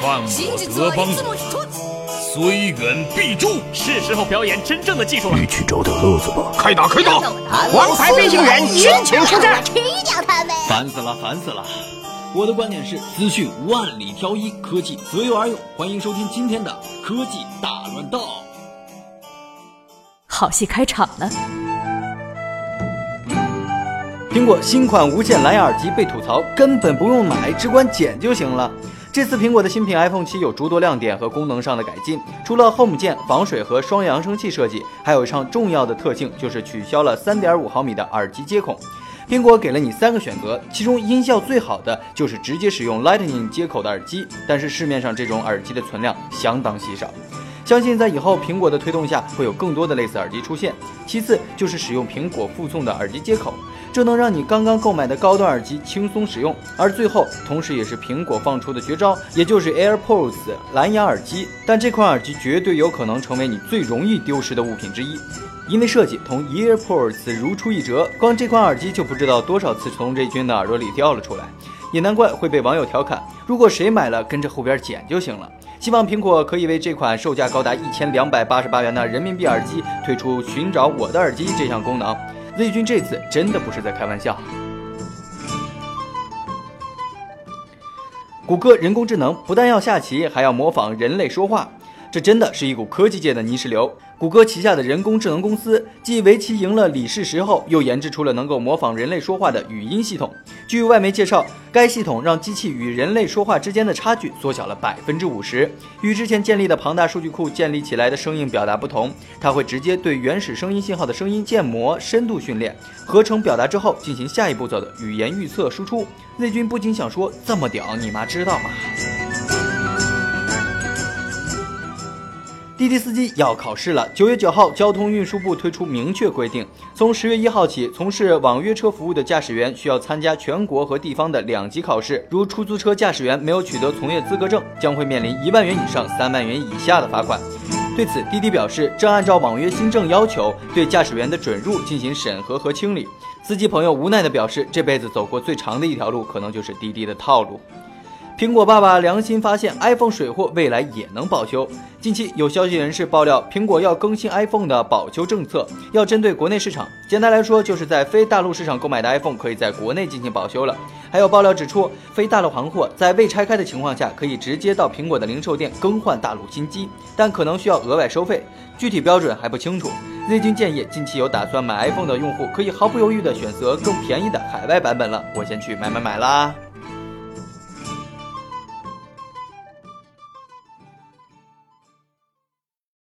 犯我德邦祖虽远必诛。是时候表演真正的技术了。你去找点乐子吧！开打，开打！王牌飞行员申请出战。吃掉他们！烦死了，烦死了！我的观点是：资讯万里挑一，科技择优而用。欢迎收听今天的科技大乱斗。好戏开场了。苹果新款无线蓝牙耳机被吐槽，根本不用买，只管捡就行了。这次苹果的新品 iPhone 7有诸多亮点和功能上的改进，除了 Home 键、防水和双扬声器设计，还有一项重要的特性就是取消了3.5毫米的耳机接孔。苹果给了你三个选择，其中音效最好的就是直接使用 Lightning 接口的耳机，但是市面上这种耳机的存量相当稀少。相信在以后苹果的推动下，会有更多的类似耳机出现。其次就是使用苹果附送的耳机接口，这能让你刚刚购买的高端耳机轻松使用。而最后，同时也是苹果放出的绝招，也就是 AirPods 蓝牙耳机。但这款耳机绝对有可能成为你最容易丢失的物品之一。因为设计同 EarPods 如出一辙，光这款耳机就不知道多少次从瑞军的耳朵里掉了出来，也难怪会被网友调侃。如果谁买了，跟着后边捡就行了。希望苹果可以为这款售价高达一千两百八十八元的人民币耳机推出“寻找我的耳机”这项功能。瑞军这次真的不是在开玩笑。谷歌人工智能不但要下棋，还要模仿人类说话，这真的是一股科技界的泥石流。谷歌旗下的人工智能公司继围棋赢了李世石后，又研制出了能够模仿人类说话的语音系统。据外媒介绍，该系统让机器与人类说话之间的差距缩小了百分之五十。与之前建立的庞大数据库建立起来的声音表达不同，它会直接对原始声音信号的声音建模、深度训练、合成表达之后，进行下一步骤的语言预测输出。内军不禁想说：这么屌，你妈知道吗？滴滴司机要考试了。九月九号，交通运输部推出明确规定，从十月一号起，从事网约车服务的驾驶员需要参加全国和地方的两级考试。如出租车驾驶员没有取得从业资格证，将会面临一万元以上三万元以下的罚款。对此，滴滴表示正按照网约新政要求，对驾驶员的准入进行审核和清理。司机朋友无奈地表示，这辈子走过最长的一条路，可能就是滴滴的套路。苹果爸爸良心发现，iPhone 水货未来也能保修。近期有消息人士爆料，苹果要更新 iPhone 的保修政策，要针对国内市场。简单来说，就是在非大陆市场购买的 iPhone 可以在国内进行保修了。还有爆料指出，非大陆行货在未拆开的情况下，可以直接到苹果的零售店更换大陆新机，但可能需要额外收费，具体标准还不清楚。瑞军建议，近期有打算买 iPhone 的用户可以毫不犹豫地选择更便宜的海外版本了。我先去买买买啦！